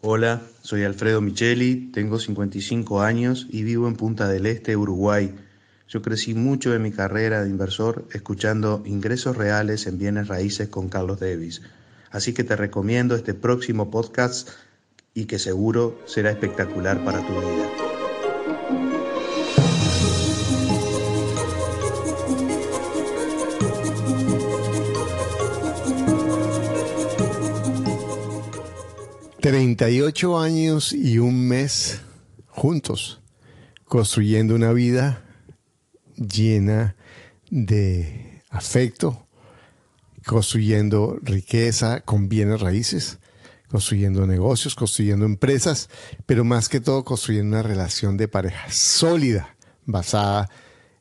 Hola, soy Alfredo Micheli, tengo 55 años y vivo en Punta del Este, Uruguay. Yo crecí mucho en mi carrera de inversor escuchando ingresos reales en bienes raíces con Carlos Davis. Así que te recomiendo este próximo podcast y que seguro será espectacular para tu vida. 38 años y un mes juntos, construyendo una vida llena de afecto, construyendo riqueza con bienes raíces, construyendo negocios, construyendo empresas, pero más que todo construyendo una relación de pareja sólida, basada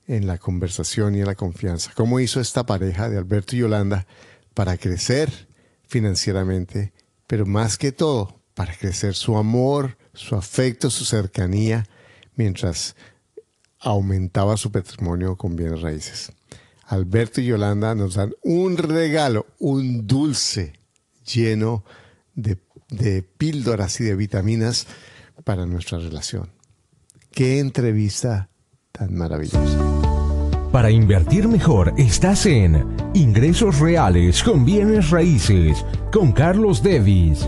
en la conversación y en la confianza. ¿Cómo hizo esta pareja de Alberto y Yolanda para crecer financieramente? pero más que todo para crecer su amor, su afecto, su cercanía, mientras aumentaba su patrimonio con bienes raíces. Alberto y Yolanda nos dan un regalo, un dulce lleno de, píldoras y de vitaminas para nuestra relación. Qué entrevista tan maravillosa. Para invertir mejor estás en Ingresos Reales con Bienes Raíces con Carlos Devis.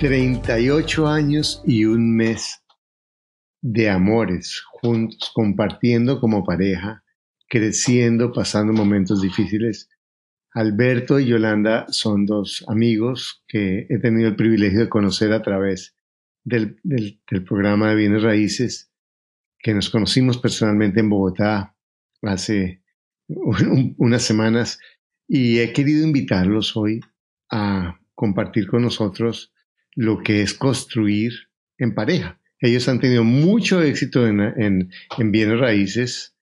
38 años y un mes de amores juntos, compartiendo como pareja, creciendo, pasando momentos difíciles. Alberto y Yolanda son dos amigos que he tenido el privilegio de conocer a través del, programa de bienes raíces, que nos conocimos personalmente en Bogotá hace unas semanas y he querido invitarlos hoy a compartir con nosotros lo que es construir en pareja. Ellos han tenido mucho éxito en, bienes raíces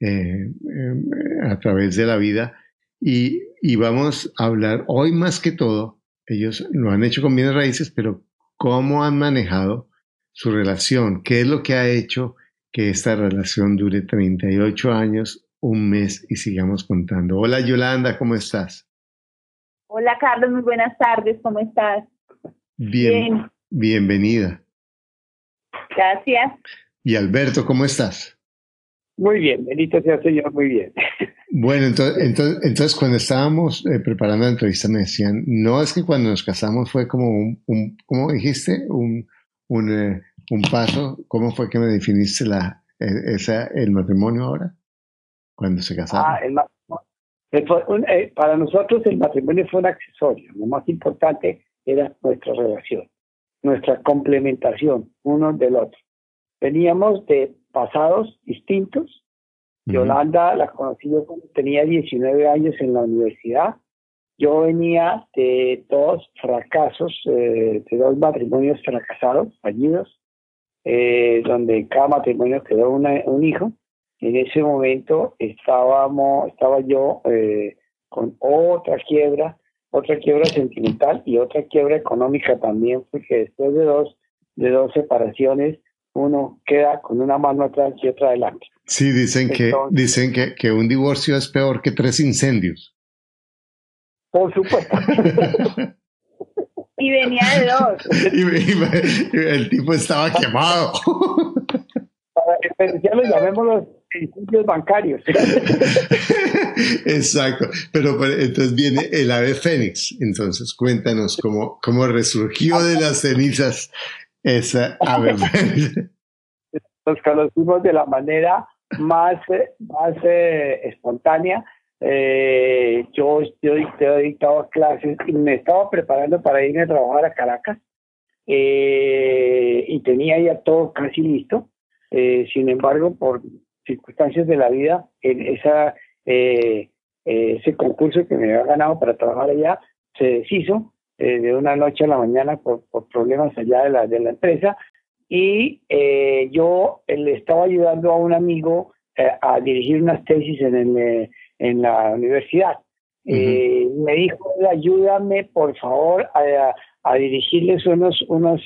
eh, eh, a través de la vida y, vamos a hablar hoy más que todo, ellos lo han hecho con bienes raíces, pero cómo han manejado su relación, qué es lo que ha hecho que esta relación dure 38 años, un mes y sigamos contando. Hola Yolanda, ¿cómo estás? Hola Carlos, muy buenas tardes, ¿cómo estás? Bien, Bienvenida. Gracias. Y Alberto, ¿cómo estás? Muy bien, bendito sea Señor, muy bien. Bueno, entonces, entonces, cuando estábamos eh, preparando la entrevista me decían, no es que cuando nos casamos fue como un, un ¿cómo dijiste? Un, un, eh, un, paso, ¿cómo fue que me definiste la, eh, esa, el matrimonio ahora? Cuando se casaron. Ah, el, para nosotros el matrimonio fue un accesorio, lo más importante era nuestra relación, nuestra complementación uno del otro. Veníamos de pasados distintos. Yolanda la conocí yo cuando tenía 19 años en la universidad. Yo venía de dos fracasos, eh, de dos matrimonios fracasados, fallidos, eh, donde cada matrimonio quedó un hijo. En ese momento estábamos, estaba yo eh, con otra quiebra otra quiebra sentimental y otra quiebra económica también, porque después de dos, de dos separaciones, uno queda con una mano atrás y otra adelante. Sí, dicen que dicen que, que un divorcio es peor que tres incendios. Por supuesto. y venía de dos. Y, el tipo estaba quemado. Para diferenciarlos, llamémoslos principios bancarios. Exacto, pero, entonces viene el ave fénix. Entonces cuéntanos cómo, cómo resurgió de las cenizas esa ave fénix. Nos conocimos de la manera más, más eh, espontánea. Eh, yo, yo, he dictado clases y me estaba preparando para irme a trabajar a Caracas eh, y tenía ya todo casi listo. sin embargo, por circunstancias de la vida, en esa, eh, eh, ese concurso que me había ganado para trabajar allá se deshizo eh, de una noche a la mañana por, por problemas allá de la, de la empresa. y eh, yo le estaba ayudando a un amigo eh, a dirigir unas tesis en, el, en la universidad. me dijo, ayúdame por favor a, a dirigirles unos, unos,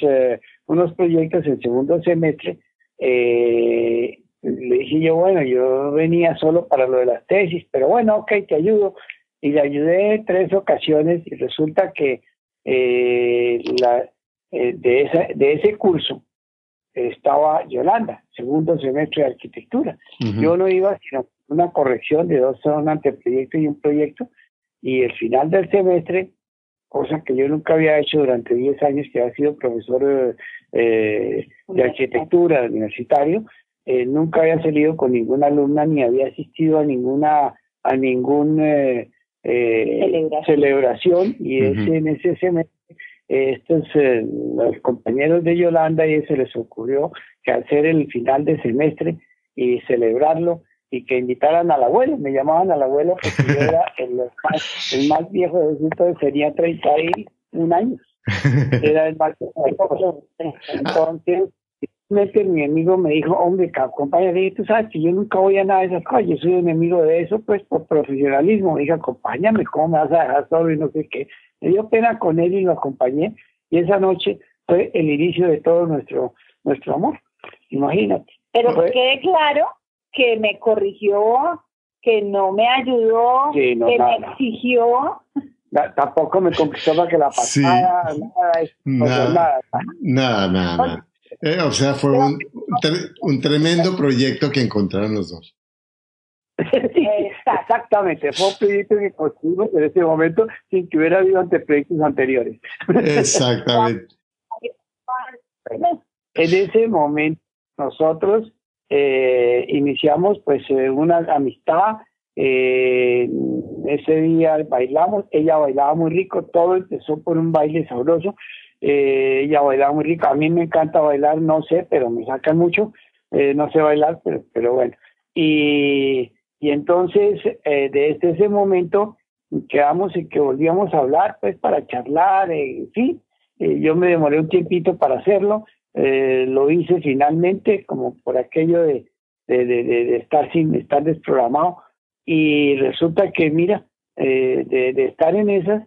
unos proyectos en segundo semestre. Le dije yo, bueno, yo venía solo para lo de las tesis, pero bueno, ok, te ayudo. Y le ayudé tres ocasiones y resulta que la, de, esa, de ese curso estaba Yolanda, segundo semestre de arquitectura. Yo no iba sino una corrección de dos, un anteproyecto y un proyecto, y el final del semestre, cosa que yo nunca había hecho durante 10 años, que había sido profesor eh, de arquitectura universitario, eh, nunca había salido con ninguna alumna ni había asistido a ninguna a ningún eh, celebración. y ese, en ese semestre estos eh, los compañeros de Yolanda y se les ocurrió que hacer el final de semestre y celebrarlo y que invitaran al abuelo, me llamaban al abuelo porque yo era el más, el más viejo de entonces tenía 31 años, era el más viejo. Entonces, mi amigo me dijo, hombre, acompáñame, tú sabes que yo nunca voy a nada de esas cosas, yo soy enemigo de eso, pues por profesionalismo, me dije, acompáñame, ¿cómo me vas a dejar solo y no sé qué? Me dio pena con él y lo acompañé. Y esa noche fue el inicio de todo nuestro, nuestro amor. Imagínate. Pero quede claro que me corrigió, que no me ayudó, que me exigió. tampoco me conquistó para que la pasara, nada, nada, nada, eh, o sea, fue un, un tremendo proyecto que encontraron los dos. Exactamente, fue un proyecto que construimos en ese momento sin que hubiera habido anteproyectos anteriores. Exactamente. en ese momento nosotros eh, iniciamos pues eh, una amistad, eh, ese día bailamos, ella bailaba muy rico, todo empezó por un baile sabroso, ella bailaba muy rico, a mí me encanta bailar, no sé, pero me sacan mucho, no sé bailar, pero, pero bueno, y y entonces, eh, desde ese momento, quedamos en que volvíamos a hablar, pues, para charlar, en fin. Eh, yo me demoré un tiempito para hacerlo. Eh, lo hice finalmente, como por aquello de, de, de, estar sin estar desprogramado. Y resulta que, mira, de, de estar en esas,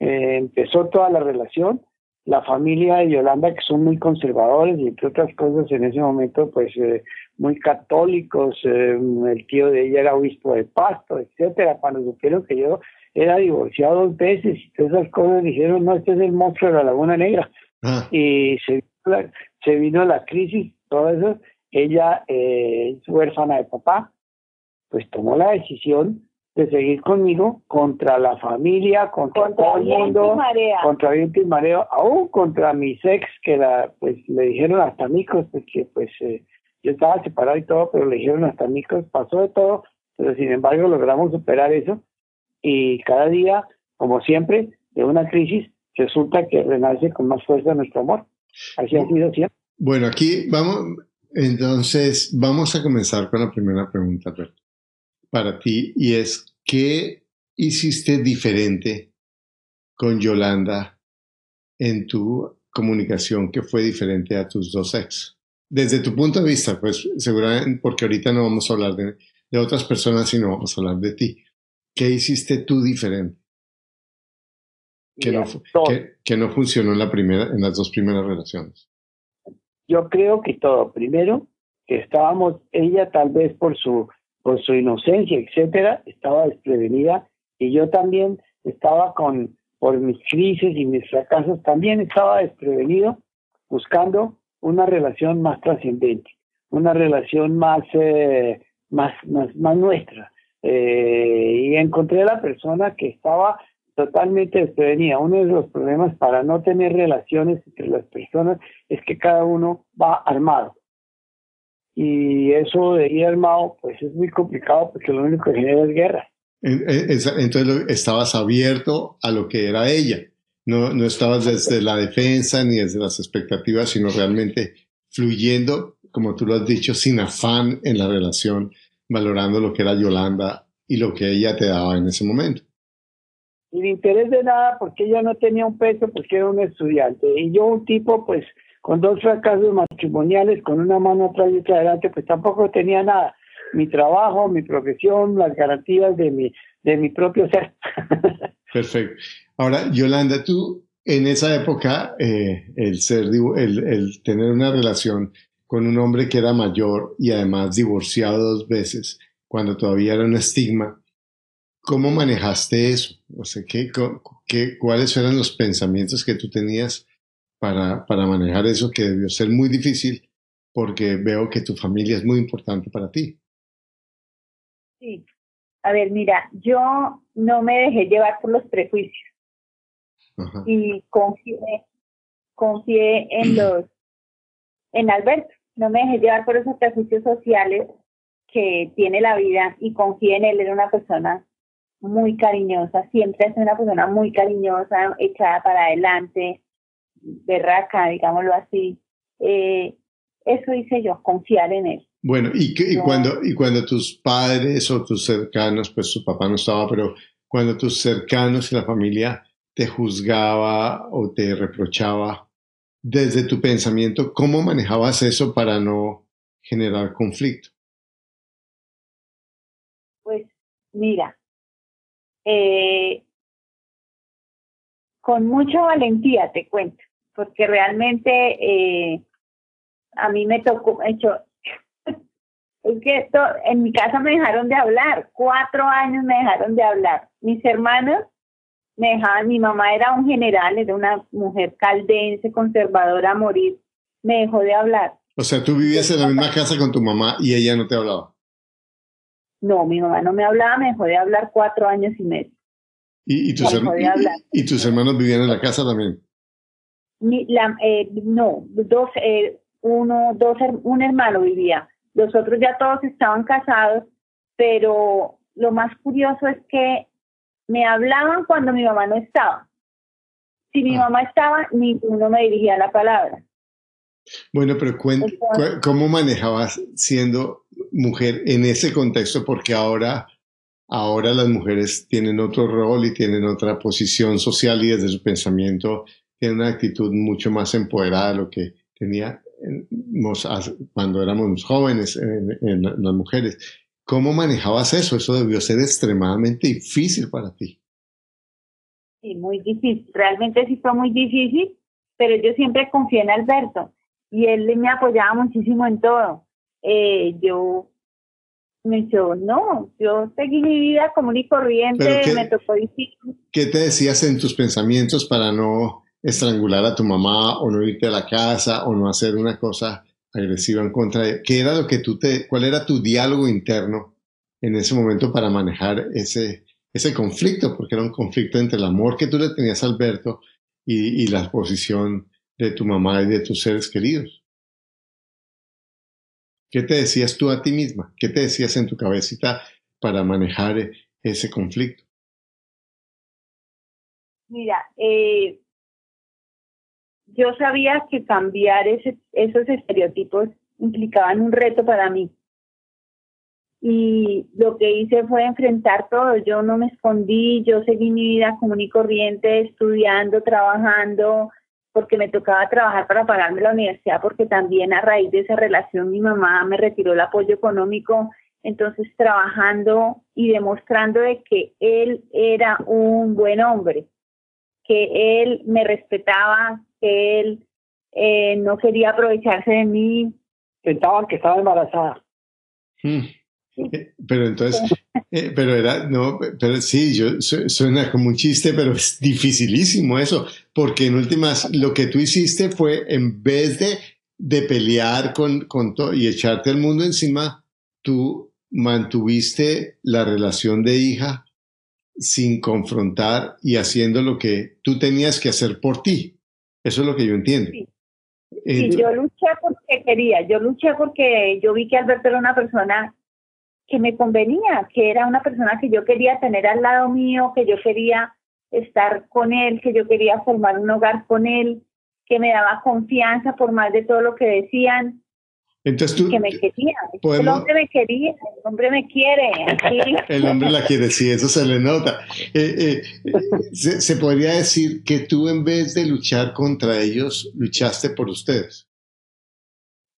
empezó toda la relación la familia de Yolanda, que son muy conservadores y entre otras cosas en ese momento, pues eh, muy católicos, eh, el tío de ella era obispo de Pasto, etcétera, cuando supieron que yo era divorciado dos veces y todas esas cosas dijeron, no, este es el monstruo de la Laguna Negra. Ah. Y se, se vino la crisis, todo eso, ella eh, es huérfana de papá, pues tomó la decisión de seguir conmigo contra la familia, contra, todo el mundo, contra viento y mareo, aún contra mis ex que la, pues le dijeron hasta micos, porque pues eh, yo estaba separado y todo, pero le dijeron hasta micos, pasó de todo, pero sin embargo logramos superar eso y cada día, como siempre, de una crisis resulta que renace con más fuerza nuestro amor. Así ha sido siempre. Bueno, aquí vamos, entonces vamos a comenzar con la primera pregunta, para ti y es ¿qué hiciste diferente con Yolanda en tu comunicación que fue diferente a tus dos ex? Desde tu punto de vista, pues seguramente, porque ahorita no vamos a hablar de, de otras personas, sino vamos a hablar de ti. ¿Qué hiciste tú diferente? Que, no, que, que no funcionó en, la primera, en las dos primeras relaciones. Yo creo que todo. Primero, que estábamos, ella tal vez por su por su inocencia, etcétera, estaba desprevenida y yo también estaba con, por mis crisis y mis fracasos, también estaba desprevenido buscando una relación más trascendente, una relación más, eh, más, más, nuestra. Eh, y encontré a la persona que estaba totalmente desprevenida. Uno de los problemas para no tener relaciones entre las personas es que cada uno va armado y eso de ir armado pues es muy complicado porque lo único que genera es guerra. Entonces estabas abierto a lo que era ella, no, no estabas desde la defensa ni desde las expectativas, sino realmente fluyendo, como tú lo has dicho, sin afán en la relación, valorando lo que era Yolanda y lo que ella te daba en ese momento. Sin interés de nada, porque ella no tenía un peso, porque era un estudiante. Y yo un tipo, pues, con dos fracasos matrimoniales con una mano atrás y otra adelante, pues tampoco tenía nada. Mi trabajo, mi profesión, las garantías de mi, de mi propio ser. Perfecto. Ahora, Yolanda, tú en esa época, eh, el, ser, el, el tener una relación con un hombre que era mayor y además divorciado dos veces, cuando todavía era un estigma, ¿cómo manejaste eso? O sea, ¿qué, qué, ¿cuáles eran los pensamientos que tú tenías para, para manejar eso que debió ser muy difícil porque veo que tu familia es muy importante para ti? Sí. A ver, mira, yo no me dejé llevar por los prejuicios y confié, confié en los, en Alberto. No me dejé llevar por esos prejuicios sociales que tiene la vida y confié en él. Era una persona muy cariñosa, siempre es una persona muy cariñosa, echada para adelante, berraca, digámoslo así. Eh, eso hice yo, confiar en él. Bueno, y, y, cuando, y cuando tus padres o tus cercanos, pues su papá no estaba, pero cuando tus cercanos y la familia te juzgaba o te reprochaba, desde tu pensamiento, ¿cómo manejabas eso para no generar conflicto? Pues mira, eh, con mucha valentía te cuento, porque realmente eh, a mí me tocó, hecho, es que en mi casa me dejaron de hablar, cuatro años me dejaron de hablar. Mis hermanos me dejaban, mi mamá era un general, era una mujer caldense, conservadora a morir, me dejó de hablar. O sea, tú vivías en la misma casa con tu mamá y ella no te hablaba. No, mi mamá no me hablaba, me dejó de hablar cuatro años y medio. ¿Y, tus, y, tus hermanos vivían en la casa también? La, eh, no, dos, eh, uno, dos, un hermano vivía. Los otros ya todos estaban casados, pero lo más curioso es que me hablaban cuando mi mamá no estaba. Si mi ah. mamá estaba, ninguno me dirigía la palabra. Bueno, pero ¿cómo manejabas siendo mujer en ese contexto? Porque ahora, ahora las mujeres tienen otro rol y tienen otra posición social y desde su pensamiento tienen una actitud mucho más empoderada de lo que teníamos cuando éramos jóvenes en, las mujeres. ¿Cómo manejabas eso? Eso debió ser extremadamente difícil para ti. Sí, muy difícil. Realmente sí fue muy difícil, pero yo siempre confié en Alberto y él me apoyaba muchísimo en todo. Eh, yo me dijo, no, yo seguí mi vida común y corriente, me tocó difícil. ¿Qué te decías en tus pensamientos para no estrangular a tu mamá o no irte a la casa o no hacer una cosa agresiva en contra de... ¿Qué era lo que tú te... cuál era tu diálogo interno en ese momento para manejar ese, ese conflicto? Porque era un conflicto entre el amor que tú le tenías a Alberto y, la posición de tu mamá y de tus seres queridos. ¿Qué te decías tú a ti misma? ¿Qué te decías en tu cabecita para manejar ese conflicto? Mira, eh, yo sabía que cambiar ese, esos estereotipos implicaban un reto para mí. Y lo que hice fue enfrentar todo. Yo no me escondí, yo seguí mi vida común y corriente, estudiando, trabajando, porque me tocaba trabajar para pagarme la universidad, porque también a raíz de esa relación mi mamá me retiró el apoyo económico, entonces trabajando y demostrando de que él era un buen hombre, que él me respetaba, que él eh, no quería aprovecharse de mí. Pensaban que estaba embarazada. Hmm. Eh, pero entonces, eh, pero era, no, pero sí, yo, suena como un chiste, pero es dificilísimo eso, porque en últimas lo que tú hiciste fue, en vez de, de pelear con, con todo y echarte el mundo encima, tú mantuviste la relación de hija sin confrontar y haciendo lo que tú tenías que hacer por ti. Eso es lo que yo entiendo. Sí. yo luché porque quería, yo luché porque yo vi que Alberto era una persona que me convenía, que era una persona que yo quería tener al lado mío, que yo quería estar con él, que yo quería formar un hogar con él, que me daba confianza por más de todo lo que decían. Entonces tú, que me quería. El hombre me quería, el hombre me quiere. el hombre la quiere, sí, eso se le nota. Eh, eh, se, se, podría decir que tú en vez de luchar contra ellos, luchaste por ustedes.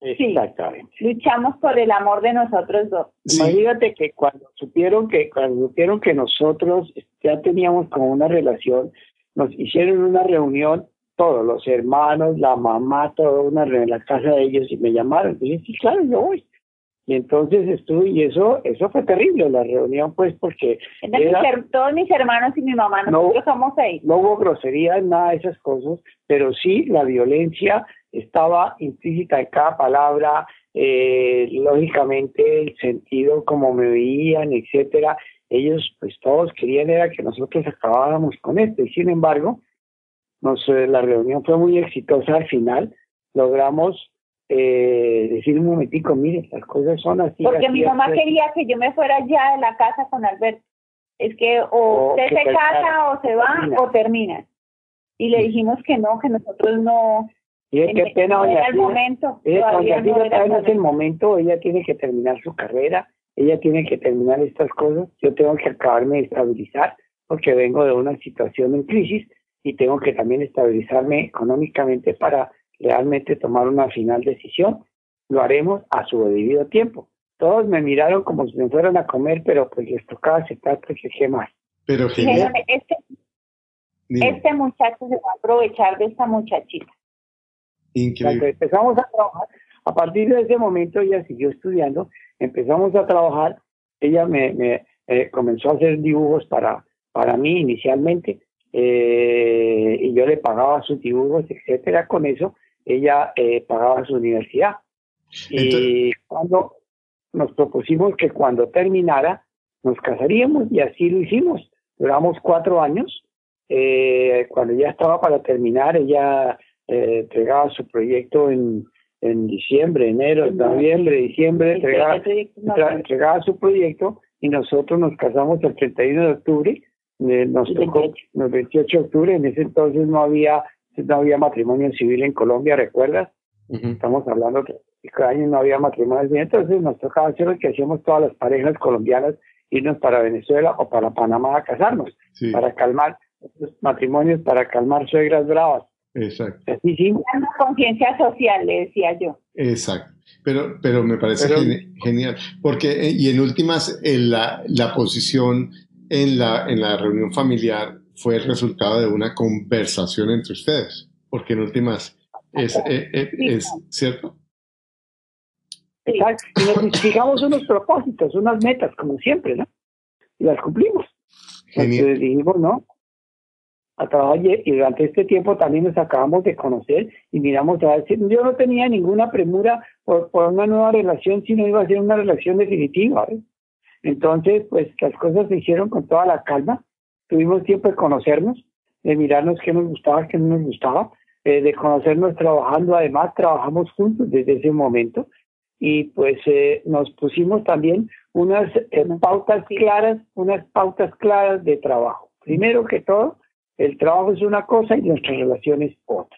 Exactamente. luchamos por el amor de nosotros dos. Imagínate que cuando supieron que cuando supieron que nosotros ya teníamos como una relación, nos hicieron una reunión todos los hermanos, la mamá, todo una reunión en la casa de ellos y me llamaron. Y dije, sí, claro, yo voy. Y entonces estuve, y eso, eso fue terrible, la reunión, pues, porque. todos mis hermanos y mi mamá, nosotros no, somos seis. No hubo grosería, nada de esas cosas, pero sí la violencia estaba implícita en cada palabra, eh, lógicamente el sentido como me veían, etcétera. Ellos, pues, todos querían era que nosotros acabáramos con esto, y sin embargo, nos, la reunión fue muy exitosa al final, logramos eh, decir un momentico, mire, las cosas son así. Porque mi mamá quería que yo me fuera ya de la casa con Alberto. Es que o usted se casa o se va o termina. Y le dijimos que no, que nosotros no. Y es que pena, no era el momento. Ella, no era el momento, ella tiene que terminar su carrera, ella tiene que terminar estas cosas, yo tengo que acabarme de estabilizar porque vengo de una situación en crisis y tengo que también estabilizarme económicamente para realmente tomar una final decisión. Lo haremos a su debido tiempo. Todos me miraron como si me fueran a comer, pero pues les tocaba aceptar porque qué más. Pero genial. Este, este muchacho se va a aprovechar de esta muchachita. Increíble. empezamos a trabajar, a partir de ese momento ella siguió estudiando, empezamos a trabajar, ella me, me eh, comenzó a hacer dibujos para, para mí inicialmente, eh, y yo le pagaba sus dibujos, etcétera, con eso ella eh, pagaba su universidad. y cuando nos propusimos que cuando terminara nos casaríamos y así lo hicimos. Duramos cuatro años. Eh, cuando ya estaba para terminar, ella eh, entregaba su proyecto en, en diciembre, enero, noviembre, diciembre, entregaba, entregaba su proyecto y nosotros nos casamos el 31 de octubre. Eh, nos tocó el 28 de octubre, en ese entonces no había no había matrimonio civil en Colombia, ¿recuerdas? Estamos hablando que cada año no había matrimonio civil, entonces nos tocaba hacer lo que hacíamos todas las parejas colombianas, irnos para Venezuela o para Panamá a casarnos, para calmar matrimonios, para calmar suegras bravas. Exacto. Así sí. conciencia social, le decía yo. Exacto. Pero, pero me parece genial, porque, eh, y en últimas, en la, la posición en la, en la reunión familiar fue el resultado de una conversación entre ustedes, porque en últimas es, eh, eh, es, cierto. Exacto. Y nos fijamos unos propósitos, unas metas, como siempre, ¿no? Y las cumplimos. Entonces dijimos, ¿no? A trabajar y durante este tiempo también nos acabamos de conocer y miramos a si yo no tenía ninguna premura por, por una nueva relación, sino iba a ser una relación definitiva. ¿eh? Entonces, pues las cosas se hicieron con toda la calma tuvimos tiempo de conocernos, de mirarnos qué nos gustaba, qué no nos gustaba, eh, de conocernos trabajando, además trabajamos juntos desde ese momento y pues eh, nos pusimos también unas eh, pautas claras, unas pautas claras de trabajo. Primero que todo, el trabajo es una cosa y nuestra relación es otra.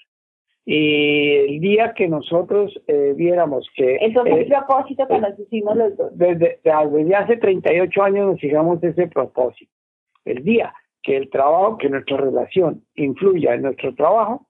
Y el día que nosotros viéramos que... Eso fue el propósito que nos hicimos los dos. Desde, desde hace 38 años nos fijamos ese propósito. El día que el trabajo, que nuestra relación influya en nuestro trabajo,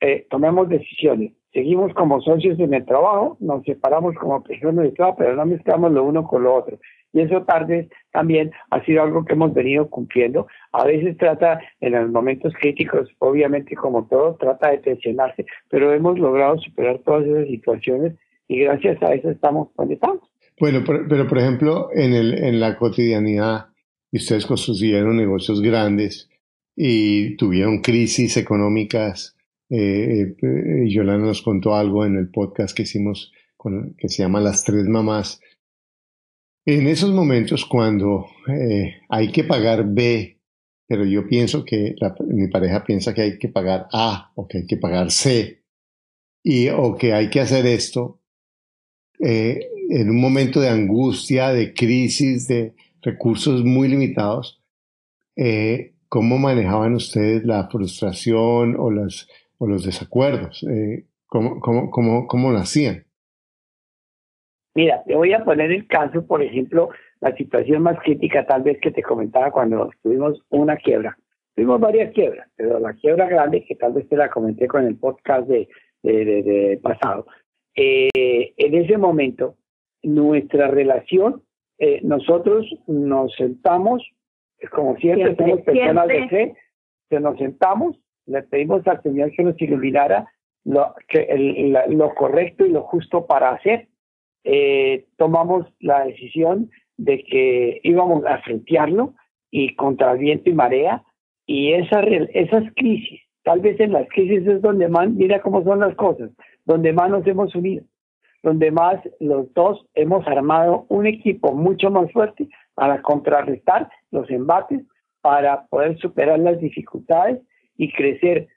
eh, tomemos decisiones. Seguimos como socios en el trabajo, nos separamos como personas de trabajo, pero no mezclamos lo uno con lo otro. Y eso tarde también ha sido algo que hemos venido cumpliendo. A veces trata, en los momentos críticos, obviamente como todo, trata de tensionarse, pero hemos logrado superar todas esas situaciones y gracias a eso estamos donde estamos. Bueno, pero, por ejemplo, en, el, en la cotidianidad, ustedes construyeron negocios grandes y tuvieron crisis económicas. Eh, eh, Yolanda nos contó algo en el podcast que hicimos con, que se llama Las Tres Mamás. En esos momentos cuando eh, hay que pagar B, pero yo pienso que mi pareja piensa que hay que pagar A o que hay que pagar C, y, o que hay que hacer esto, en un momento de angustia, de crisis, de, recursos muy limitados, eh, ¿cómo manejaban ustedes la frustración o, las, o los desacuerdos? Eh, ¿cómo, cómo, cómo, cómo lo hacían? Mira, te voy a poner el caso, por ejemplo, la situación más crítica tal vez que te comentaba cuando tuvimos una quiebra. Tuvimos varias quiebras, pero la quiebra grande, que tal vez te la comenté con el podcast de, de, de pasado, eh, en ese momento, nuestra relación, eh, nosotros nos sentamos, como siempre, somos personas de fe, que nos sentamos, le pedimos al Señor que nos iluminara lo, que lo correcto y lo justo para hacer. Eh, tomamos la decisión de que íbamos a frentearlo y contra viento y marea y esa, esas crisis, tal vez en las crisis es donde más, mira cómo son las cosas, donde más nos hemos unido, donde más los dos hemos armado un equipo mucho más fuerte para contrarrestar los embates, para poder superar las dificultades y crecer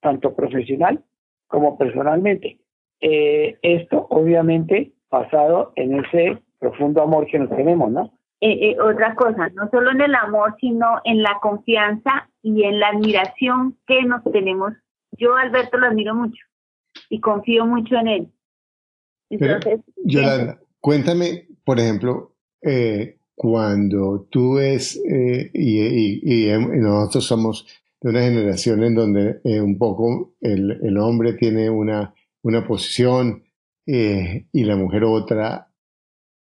tanto profesional como personalmente. Eh, esto obviamente basado en ese profundo amor que nos tenemos, ¿no? Eh, eh, otra cosa, no solo en el amor, sino en la confianza y en la admiración que nos tenemos. Yo Alberto lo admiro mucho y confío mucho en él. Entonces, Yolanda, cuéntame, por ejemplo, eh, cuando tú ves, y, nosotros somos de una generación en donde un poco el, el, hombre tiene una, una posición y la mujer otra,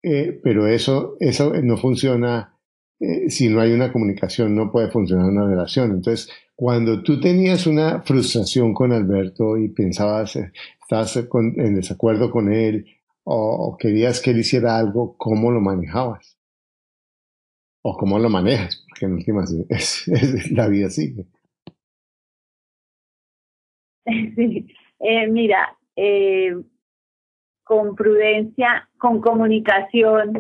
eh, pero eso, eso no funciona eh, si no hay una comunicación, no puede funcionar una relación. Entonces, cuando tú tenías una frustración con Alberto y pensabas, eh, estabas en desacuerdo con él o, querías que él hiciera algo, ¿cómo lo manejabas? O cómo lo manejas, porque en últimas la vida sigue. Sí, mira, eh, con prudencia, con comunicación.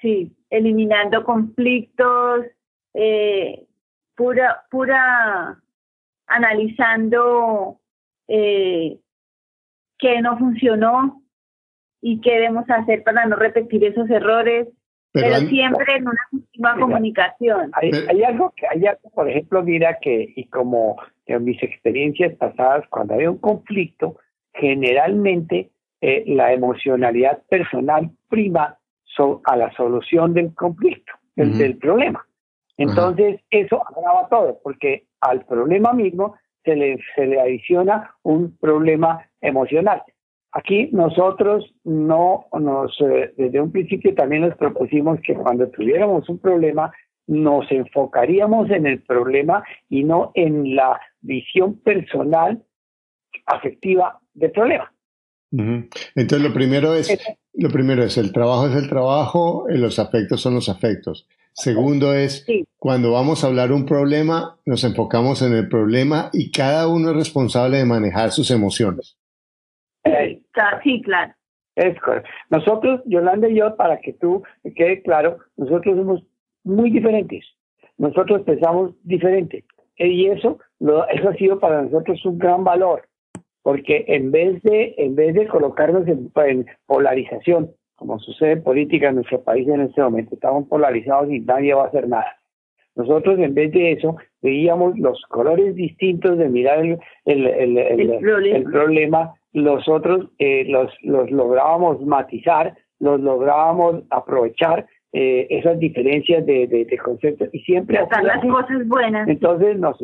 Sí, eliminando conflictos, eh, pura, pura, analizando eh, qué no funcionó y qué debemos hacer para no repetir esos errores, pero, siempre en una última comunicación. Hay, hay, algo que, hay algo, por ejemplo, mira que, y como en mis experiencias pasadas, cuando había un conflicto, generalmente eh, la emocionalidad personal prima a la solución del conflicto, del, problema. Entonces, eso agrava todo, porque al problema mismo se le, se le adiciona un problema emocional. Aquí nosotros no nos, eh, desde un principio también nos propusimos que cuando tuviéramos un problema, nos enfocaríamos en el problema y no en la visión personal afectiva del problema. Entonces lo primero es, lo primero es el trabajo es el trabajo, eh, los afectos son los afectos. Segundo es cuando vamos a hablar un problema, nos enfocamos en el problema y cada uno es responsable de manejar sus emociones. Sí, claro. Es correcto. Nosotros, Yolanda y yo, para que tú quede claro, nosotros somos muy diferentes. Nosotros pensamos diferente. Y eso, eso ha sido para nosotros un gran valor porque en vez de, en vez de colocarnos en, polarización, como sucede en política en nuestro país en este momento, estamos polarizados y nadie va a hacer nada. Nosotros en vez de eso veíamos los colores distintos de mirar el, el, el, problema. Los otros eh, los, los lográbamos matizar, los lográbamos aprovechar eh, esas diferencias de, de, conceptos y siempre... las cosas buenas. Entonces nos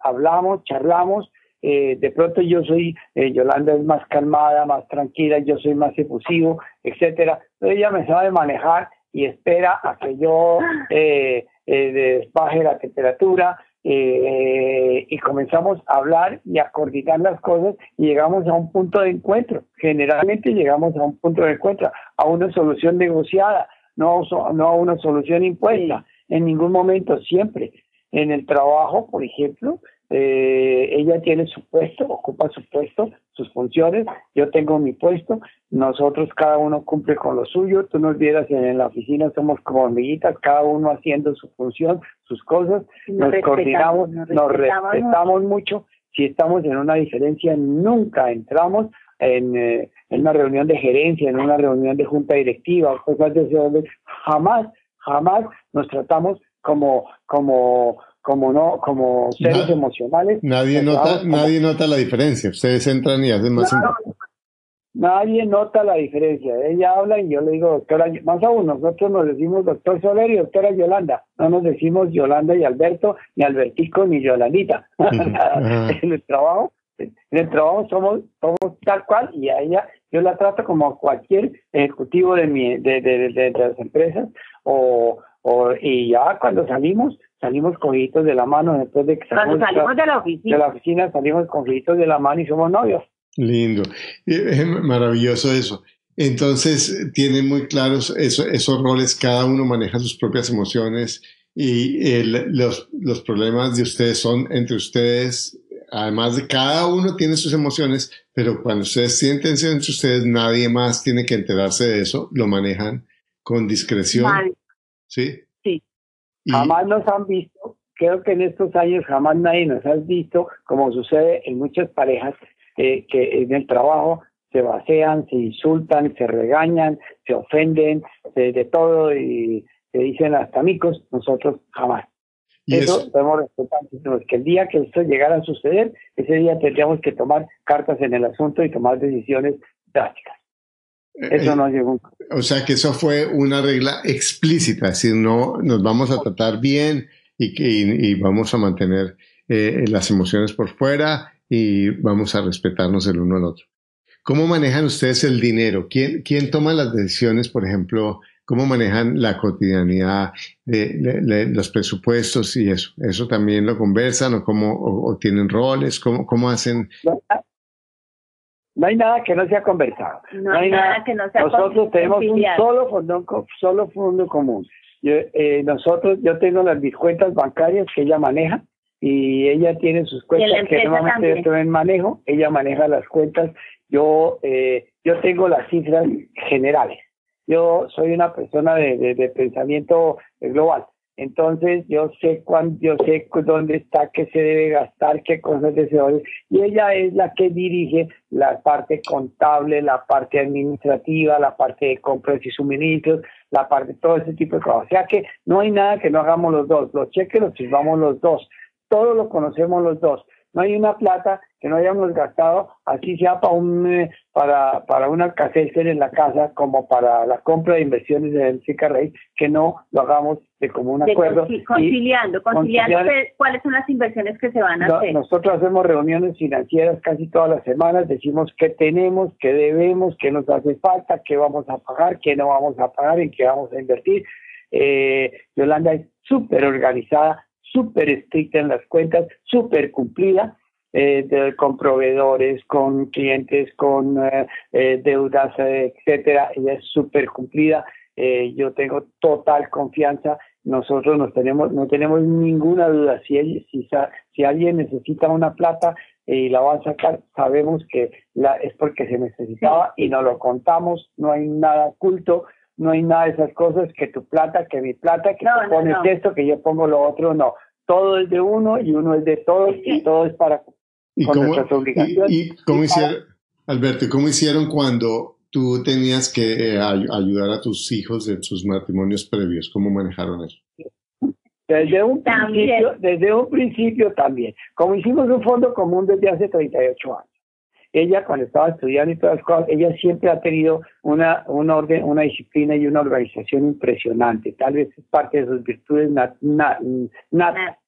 hablamos, charlamos eh, de pronto yo soy, eh, Yolanda es más calmada, más tranquila, yo soy más efusivo, etcétera. Pero ella me sabe manejar y espera a que yo eh, eh baje la temperatura y comenzamos a hablar y a coordinar las cosas y llegamos a un punto de encuentro. Generalmente llegamos a un punto de encuentro, a una solución negociada, no, no a una solución impuesta, en ningún momento, siempre. En el trabajo, por ejemplo, eh, ella tiene su puesto, ocupa su puesto, sus funciones, yo tengo mi puesto, nosotros cada uno cumple con lo suyo, tú nos vieras en, la oficina, somos como amiguitas, cada uno haciendo su función, sus cosas, nos, coordinamos, nos, respetamos, mucho. si estamos en una diferencia, nunca entramos en, eh, en, una reunión de gerencia, en una reunión de junta directiva, cosas de ese jamás, jamás nos tratamos como, como como no, como seres emocionales. Nadie nota, nadie nota la diferencia. Ustedes entran y hacen más. nadie nota la diferencia. Ella habla y yo le digo doctora, más aún, nosotros nos decimos doctor Soler y doctora Yolanda. No nos decimos Yolanda y Alberto, ni Albertico, ni Yolandita. en el trabajo En el trabajo somos, somos tal cual y a ella yo la trato como cualquier ejecutivo de, mi, de, de, de, las empresas o, o, y ya cuando salimos, salimos cogidos de la mano después de que salimos, de la oficina. De la oficina salimos cogidos de la mano y somos novios. Lindo, es maravilloso eso. Entonces, tienen muy claros esos roles, cada uno maneja sus propias emociones y los, los problemas de ustedes son entre ustedes, además de cada uno tiene sus emociones, pero cuando ustedes sienten entre ustedes, nadie más tiene que enterarse de eso, lo manejan con discreción. ¿Sí? Sí. Jamás nos han visto, creo que en estos años jamás nadie nos ha visto, como sucede en muchas parejas, eh, que en el trabajo se basean, se insultan, se regañan, se ofenden, de todo y se dicen hasta amigos, nosotros jamás. eso, podemos respetar, que el día que esto llegara a suceder, ese día tendríamos que tomar cartas en el asunto y tomar decisiones drásticas. Eso eh, no llegó. O sea que eso fue una regla explícita, es decir, no nos vamos a tratar bien y, y vamos a mantener eh, las emociones por fuera y vamos a respetarnos el uno al otro. ¿Cómo manejan ustedes el dinero? ¿Quién, quién toma las decisiones, por ejemplo, cómo manejan la cotidianidad de, los presupuestos y eso. ¿Eso también lo conversan o cómo o, tienen roles? ¿Cómo, cómo hacen? No, hay nada que no sea conversado. No, hay nada, que no sea Nosotros tenemos un solo fondo, solo fondo común. Eh, nosotros, yo tengo las mis cuentas bancarias que ella maneja y ella tiene sus cuentas que normalmente yo también manejo. Ella maneja las cuentas. Yo, eh, yo tengo las cifras generales yo soy una persona de, de, pensamiento global. Entonces yo sé cuándo, yo sé dónde está, qué se debe gastar, qué cosas deseables. Y ella es la que dirige la parte contable, la parte administrativa, la parte de compras y suministros, la parte, todo ese tipo de cosas. O sea que no hay nada que no hagamos los dos. Los cheques los firmamos los dos. Todo lo conocemos los dos. No hay una plata que no hayamos gastado, así sea para un eh, para, para una caséster en la casa como para la compra de inversiones de Chica Rey, que no lo hagamos de común acuerdo. conciliando, conciliando, cuáles son las inversiones que se van a hacer. Nosotros hacemos reuniones financieras casi todas las semanas, decimos qué tenemos, qué debemos, qué nos hace falta, qué vamos a pagar, qué no vamos a pagar, en qué vamos a invertir. Eh, Yolanda es súper organizada, súper estricta en las cuentas, súper cumplida eh, con proveedores, con clientes, con eh, eh, deudas, etcétera. Ella es súper cumplida. yo tengo total confianza. Nosotros no tenemos, no tenemos ninguna duda. Si, si, si alguien necesita una plata y la va a sacar, sabemos que la, es porque se necesitaba y no lo contamos. No hay nada oculto no hay nada de esas cosas que tu plata, que mi plata, que tú pones esto, que yo pongo lo otro, no. Todo es de uno y uno es de todos y todo es para ¿Y cómo, y, cómo hicieron, Alberto, cómo hicieron cuando tú tenías que eh, ayudar a tus hijos en sus matrimonios previos? ¿Cómo manejaron eso? Desde un, principio, desde un principio también. Como hicimos un fondo común desde hace 38 años. Ella, cuando estaba estudiando y todas las cosas, ella siempre ha tenido una, una orden, una disciplina y una organización impresionante. Tal vez es parte de sus virtudes natas.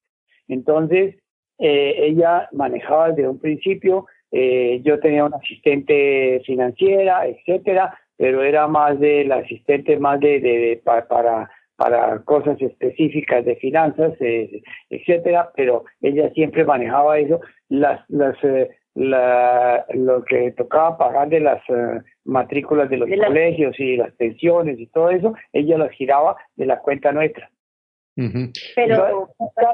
Entonces, eh, ella manejaba desde un principio, eh, yo tenía una asistente financiera, etcétera, pero era más de la asistente más de, de, para, para cosas específicas de finanzas, eh, etcétera, pero ella siempre manejaba eso, las, las la, lo que tocaba pagar de las matrículas de los colegios y las pensiones y todo eso, ella las giraba de la cuenta nuestra pero,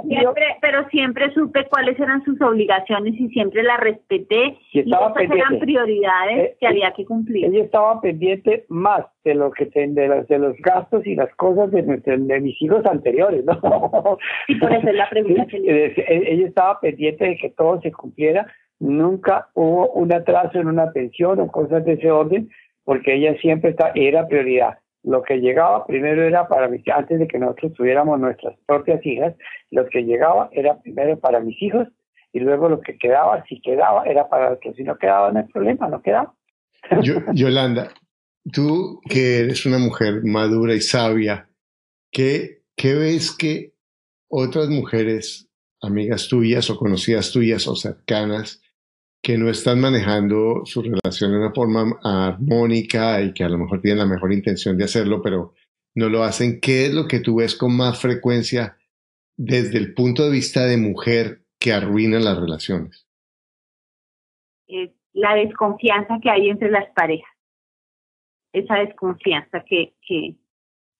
siempre, pero siempre supe cuáles eran sus obligaciones y siempre las respeté y, esas eran prioridades eh, que había que cumplir. Ella estaba pendiente más de lo que de los, de los gastos y las cosas de, de, mis hijos anteriores, ¿no? Y por eso es la pregunta que e, Ella estaba pendiente de que todo se cumpliera, nunca hubo un atraso en una pensión o cosas de ese orden, porque ella siempre está, era prioridad lo que llegaba primero era para mis antes de que nosotros tuviéramos nuestras propias hijas, lo que llegaba era primero para mis hijos y luego lo que quedaba, si quedaba, era para otros. Si no quedaba, no hay problema, no quedaba. Yolanda, tú que eres una mujer madura y sabia, ¿qué, ¿qué ves que otras mujeres, amigas tuyas o conocidas tuyas o cercanas, que no están manejando su relación de una forma armónica y que a lo mejor tienen la mejor intención de hacerlo, pero no lo hacen. ¿Qué es lo que tú ves con más frecuencia desde el punto de vista de mujer que arruina las relaciones? la desconfianza que hay entre las parejas. Esa desconfianza que, que,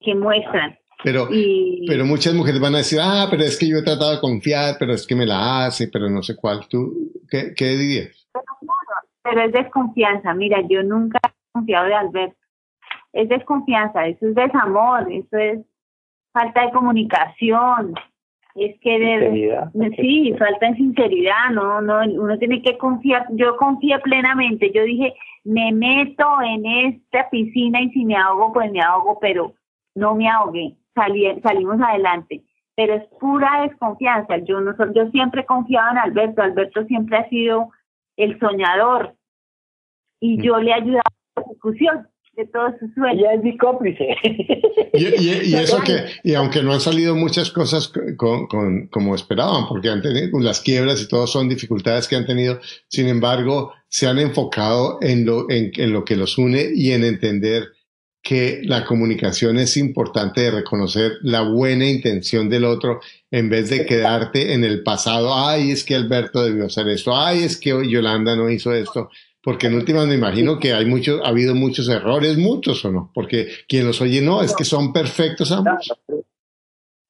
que muestran. Pero, pero muchas mujeres van a decir, ah, pero es que yo he tratado de confiar, pero es que me la hace, pero no sé cuál. ¿Tú qué, qué dirías? Pero, es desconfianza. Mira, yo nunca he confiado de Alberto. Es desconfianza, eso es desamor, eso es falta de comunicación. Es que de, sí, falta de sinceridad, no, no, uno tiene que confiar. Yo confié plenamente. Yo dije, me meto en esta piscina y si me ahogo, pues me ahogo, pero no me ahogué salimos adelante. Pero es pura desconfianza. Yo, no, yo siempre he confiado en Alberto. Alberto siempre ha sido el soñador y mm. yo le he ayudado a la ejecución de todos sus sueños. Ya es mi cómplice. Y, eso que, y aunque no han salido muchas cosas con, con, como esperaban, porque han tenido las quiebras y todo son dificultades que han tenido, sin embargo, se han enfocado en lo, en, en lo que los une y en entender que la comunicación es importante de reconocer la buena intención del otro en vez de quedarte en el pasado, ay, es que Alberto debió hacer esto, ay, es que Yolanda no hizo esto, porque en últimas me imagino que hay muchos, ha habido muchos errores, muchos o no, porque quien los oye no, es que son perfectos ambos.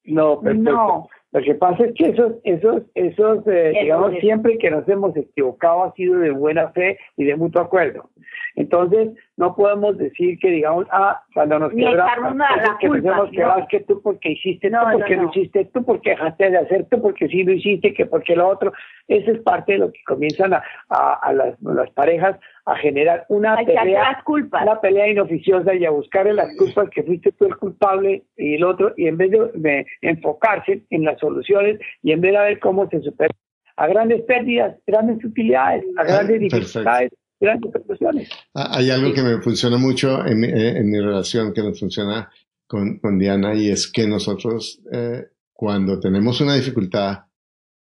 No, perfecto. No. Lo que pasa es que esos, esos, esos, eh, digamos, siempre que nos hemos equivocado ha sido de buena fe y de mutuo acuerdo. Entonces, no podemos decir que, digamos, ah, cuando nos quebramos, que pensemos que vas que tú porque hiciste, tú porque no, hiciste, tú porque dejaste de hacer, tú porque sí lo hiciste, que porque lo otro. Eso es parte de lo que comienzan a, a, las, las parejas a generar una pelea, una pelea inoficiosa y a buscarle las culpas que fuiste tú el culpable y el otro, y en vez de, enfocarse en las soluciones y en vez de ver cómo se supera a grandes pérdidas, grandes utilidades, a grandes dificultades, grandes. Ah, hay algo que me funciona mucho en mi, eh, en mi relación, que nos funciona con, con, Diana, y es que nosotros, eh, cuando tenemos una dificultad,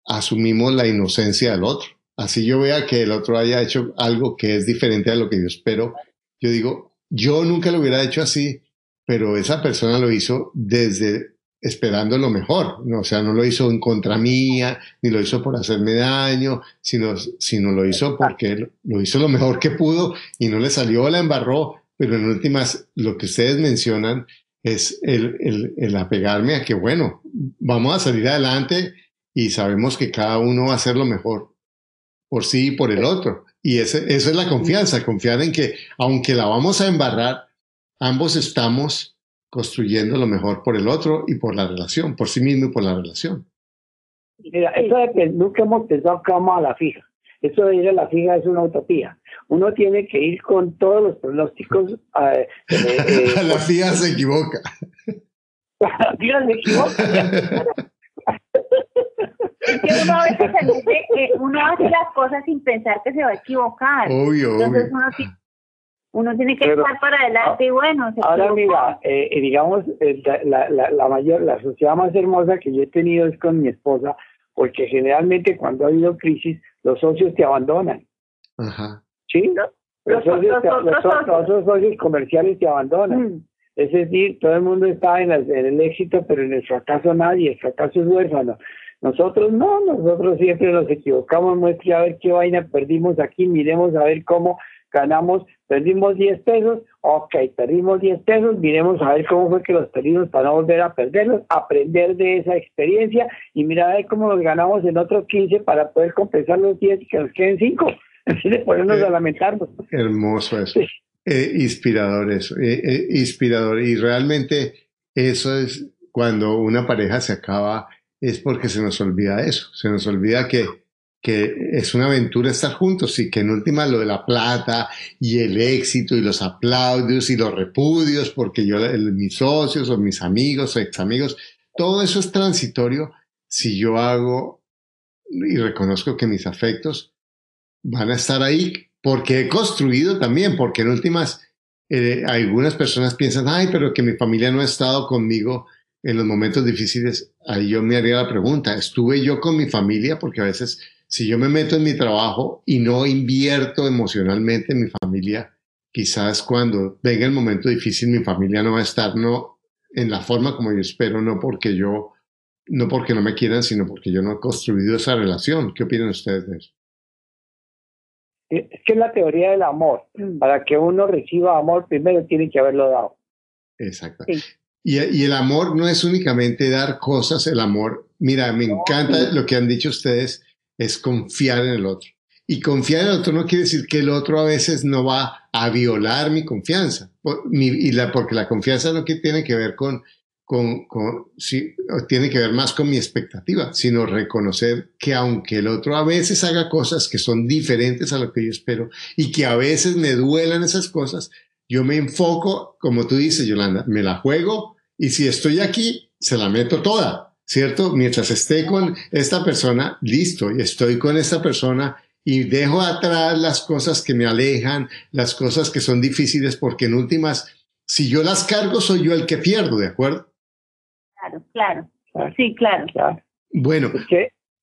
asumimos la inocencia del otro así yo vea que el otro haya hecho algo que es diferente a lo que yo espero, yo digo, yo nunca lo hubiera hecho así, pero esa persona lo hizo desde esperando lo mejor, ¿no? o sea, no lo hizo en contra mía, ni lo hizo por hacerme daño, sino, sino lo hizo porque lo hizo lo mejor que pudo y no le salió, la embarró, pero en últimas, lo que ustedes mencionan es el, el, el apegarme a que, bueno, vamos a salir adelante y sabemos que cada uno va a hacer lo mejor por sí y por el otro. Y ese, eso es la confianza, confiar en que aunque la vamos a embarrar, ambos estamos construyendo lo mejor por el otro y por la relación, por sí mismo y por la relación. Mira, eso de que nunca hemos pensado que vamos a la fija. Eso de ir a la fija es una utopía. Uno tiene que ir con todos los pronósticos. Eh, eh, la fija se equivoca. la fija se equivoca. uno a veces eh, uno hace las cosas sin pensar que se va a equivocar. Entonces uno, tiene que estar para adelante y bueno. ahora mira, eh, eh, digamos, la, la, la, mayor, la sociedad más hermosa que yo he tenido es con mi esposa, porque generalmente cuando ha habido crisis, los socios te abandonan. Ajá. ¿Sí? Los, socios, los, socios comerciales te abandonan. Mm. Es decir, todo el mundo está en, en, el éxito, pero en el fracaso nadie, el fracaso es huérfano. Nosotros no, nosotros siempre nos equivocamos, muestre a ver qué vaina perdimos aquí, miremos a ver cómo ganamos, perdimos 10 pesos, ok, perdimos 10 pesos, miremos a ver cómo fue que los perdimos para no volver a perderlos, aprender de esa experiencia y mirar a ver cómo los ganamos en otros 15 para poder compensar los 10 y que nos queden 5, así de ponernos a lamentarnos. Hermoso eso. Eh, inspirador eso, eh, eh, inspirador. Y realmente eso es cuando una pareja se acaba es porque se nos olvida eso, se nos olvida que, que es una aventura estar juntos y que en última lo de la plata y el éxito y los aplaudios y los repudios, porque yo, mis socios o mis amigos o ex amigos, todo eso es transitorio si yo hago y reconozco que mis afectos van a estar ahí porque he construido también, porque en últimas eh, algunas personas piensan, ay, pero que mi familia no ha estado conmigo en los momentos difíciles, ahí yo me haría la pregunta, ¿estuve yo con mi familia? Porque a veces Si yo me meto en mi trabajo y no invierto emocionalmente en mi familia, quizás cuando venga el momento difícil mi familia no va a estar no en la forma como yo espero, no porque yo no porque no me quieran, sino porque yo no he construido esa relación. ¿Qué opinan ustedes de eso? Es que es la teoría del amor. Para que uno reciba amor, primero tiene que haberlo dado. Exacto. Y, y, el amor no es únicamente dar cosas, el amor, mira, me encanta lo que han dicho ustedes, es confiar en el otro. Y confiar en el otro no quiere decir que el otro a veces no va a violar mi confianza. y la, porque la confianza no tiene que ver con con, con tiene que ver más con mi expectativa, sino reconocer que aunque el otro a veces haga cosas que son diferentes a lo que yo espero y que a veces me duelan esas cosas, yo me enfoco, como tú dices, Yolanda, me la juego y si estoy aquí, se la meto toda, ¿cierto? Mientras esté con esta persona, listo, y estoy con esta persona y dejo atrás las cosas que me alejan, las cosas que son difíciles, porque en últimas, si yo las cargo, soy yo el que pierdo, ¿de acuerdo? claro, Sí, claro. Bueno,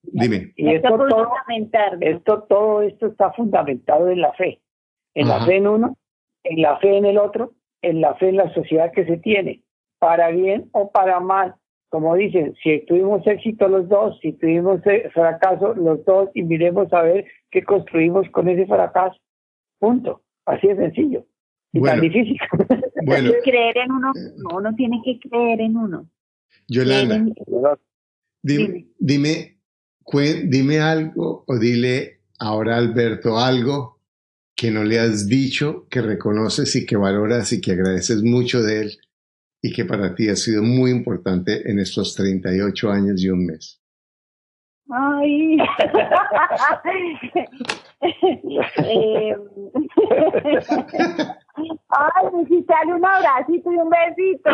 dime. Y esto, todo, esto, todo esto está fundamentado en la fe. En la fe en uno, en la fe en el otro, en la fe en la sociedad que se tiene, para bien o para mal. Como dicen, si tuvimos éxito los dos, si tuvimos fracaso los dos, y miremos a ver qué construimos con ese fracaso. Punto. Así de sencillo. Y tan difícil. Bueno. creer en uno, uno tiene que creer en uno. Yolanda, dime, dime, dime algo o dile ahora Alberto algo que no le has dicho, que reconoces y que valoras y que agradeces mucho de él y que para ti ha sido muy importante en estos 38 años y un mes. Ay. eh, Ay, necesitarle un abracito y un besito.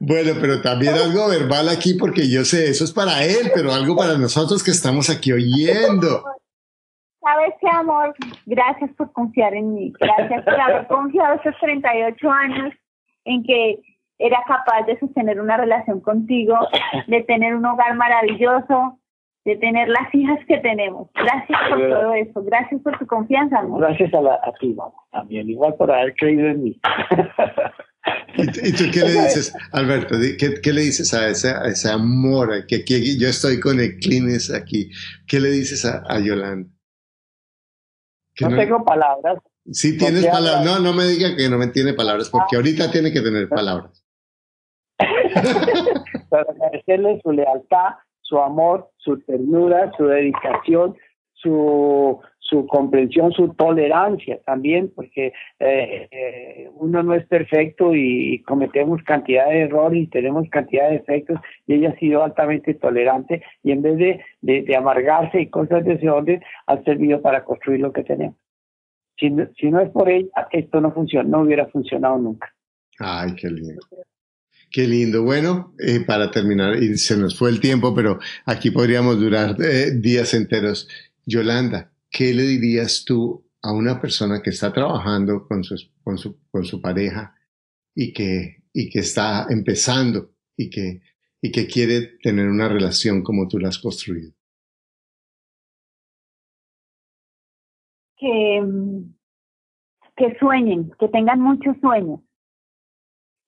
bueno, pero también algo verbal aquí, porque yo sé, eso es para él, pero algo para nosotros que estamos aquí oyendo. ¿Sabes qué, amor? Gracias por confiar en mí. Gracias por haber confiado estos 38 años en que era capaz de sostener una relación contigo, de tener un hogar maravilloso, de tener las hijas que tenemos. Gracias por todo eso. Gracias por tu confianza, amor. Gracias a, la, a ti, mamá. También, igual por haber creído en mí. ¿Y, tú qué le dices, Alberto? ¿Qué, qué le dices a ese, a ese amor? Que, yo estoy con el Clines aquí. ¿Qué le dices a, a Yolanda? No, tengo palabras. Sí tienes palabras. No, no me diga que no me tiene palabras, porque ahorita tiene que tener palabras. Para agradecerle su lealtad, su amor, su ternura, su dedicación, su, su comprensión, su tolerancia también, porque eh, eh, uno no es perfecto y, cometemos cantidad de errores y tenemos cantidad de defectos y ella ha sido altamente tolerante y en vez de, de, amargarse y cosas de ese orden, ha servido para construir lo que tenemos. Si no, si no es por ella, esto no funciona, no hubiera funcionado nunca. Ay, qué lindo. Qué lindo. Bueno, eh, para terminar, y se nos fue el tiempo, pero aquí podríamos durar eh, días enteros. Yolanda, ¿qué le dirías tú a una persona que está trabajando con su, con su, con su pareja y que, y que está empezando y que, y que quiere tener una relación como tú la has construido? Que, que sueñen, que tengan muchos sueños,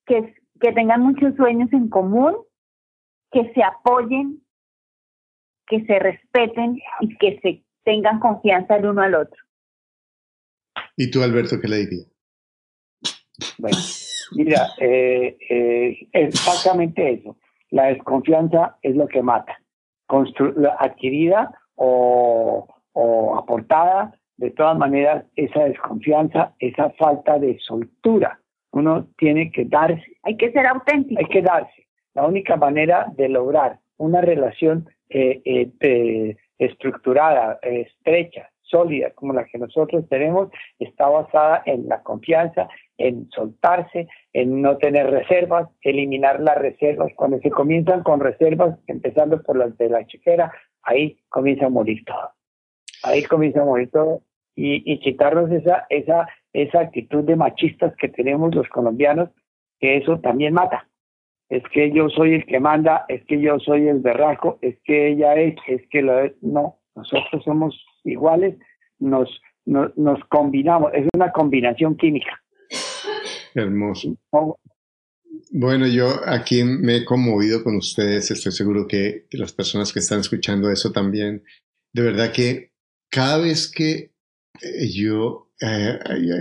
que que tengan muchos sueños en común, que se apoyen, que se respeten y que se tengan confianza el uno al otro. ¿Y tú, Alberto, qué le dirías? Bueno, mira, eh, eh, exactamente eso. La desconfianza es lo que mata. adquirida o, o aportada, de todas maneras, esa desconfianza, esa falta de soltura uno tiene que darse. Hay que ser auténtico. Hay que darse. La única manera de lograr una relación eh, eh, estructurada, estrecha, sólida, como la que nosotros tenemos, está basada en la confianza, en soltarse, en no tener reservas, eliminar las reservas. Cuando se comienzan con reservas, empezando por las de la chequera, ahí comienza a morir todo. Ahí comienza a morir todo y, y quitarnos esa, esa esa actitud de machistas que tenemos los colombianos, que eso también mata. Es que yo soy el que manda, es que yo soy el berraco, es que ella es, es que lo es. No, Nosotros somos iguales, nos, nos, nos combinamos, es una combinación química. Hermoso. Bueno, yo aquí me he conmovido con ustedes, estoy seguro que las personas que están escuchando eso también. De verdad que cada vez que yo, eh,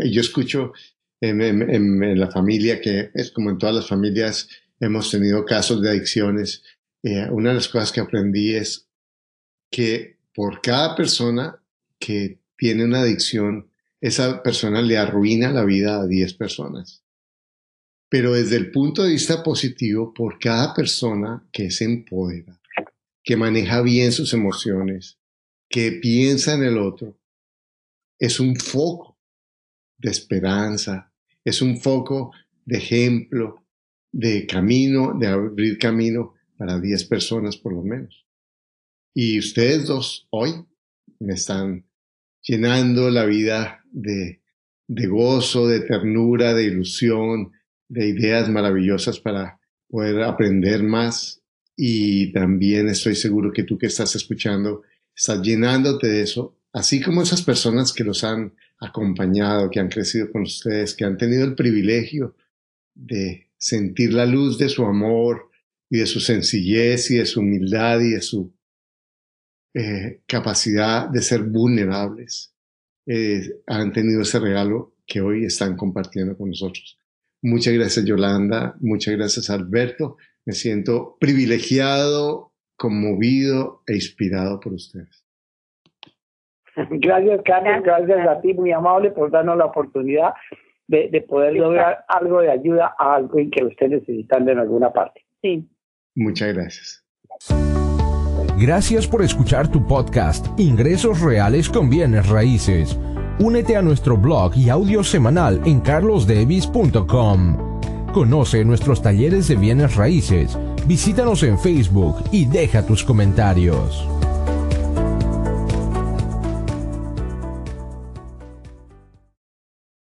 yo escucho en, la familia, que es como en todas las familias, hemos tenido casos de adicciones, eh, una de las cosas que aprendí es que por cada persona que tiene una adicción, esa persona le arruina la vida a 10 personas. Pero desde el punto de vista positivo, por cada persona que se empodera, que maneja bien sus emociones, que piensa en el otro, es un foco de esperanza, es un foco de ejemplo, de camino, de abrir camino para 10 personas por lo menos. Y ustedes dos hoy me están llenando la vida de, de gozo, de ternura, de ilusión, de ideas maravillosas para poder aprender más. Y también estoy seguro que tú que estás escuchando, estás llenándote de eso, así como esas personas que los han acompañado, que han crecido con ustedes, que han tenido el privilegio de sentir la luz de su amor y de su sencillez y de su humildad y de su eh, capacidad de ser vulnerables, eh, han tenido ese regalo que hoy están compartiendo con nosotros. Muchas gracias Yolanda, muchas gracias Alberto. Me siento privilegiado, conmovido e inspirado por ustedes. Gracias, Carlos. Gracias a ti, muy amable, por darnos la oportunidad de, poder lograr algo de ayuda a alguien que lo esté necesitando en alguna parte. Sí. Muchas gracias. Gracias por escuchar tu podcast Ingresos Reales con Bienes Raíces. Únete a nuestro blog y audio semanal en carlosdevis.com. Conoce nuestros talleres de bienes raíces. Visítanos en Facebook y deja tus comentarios.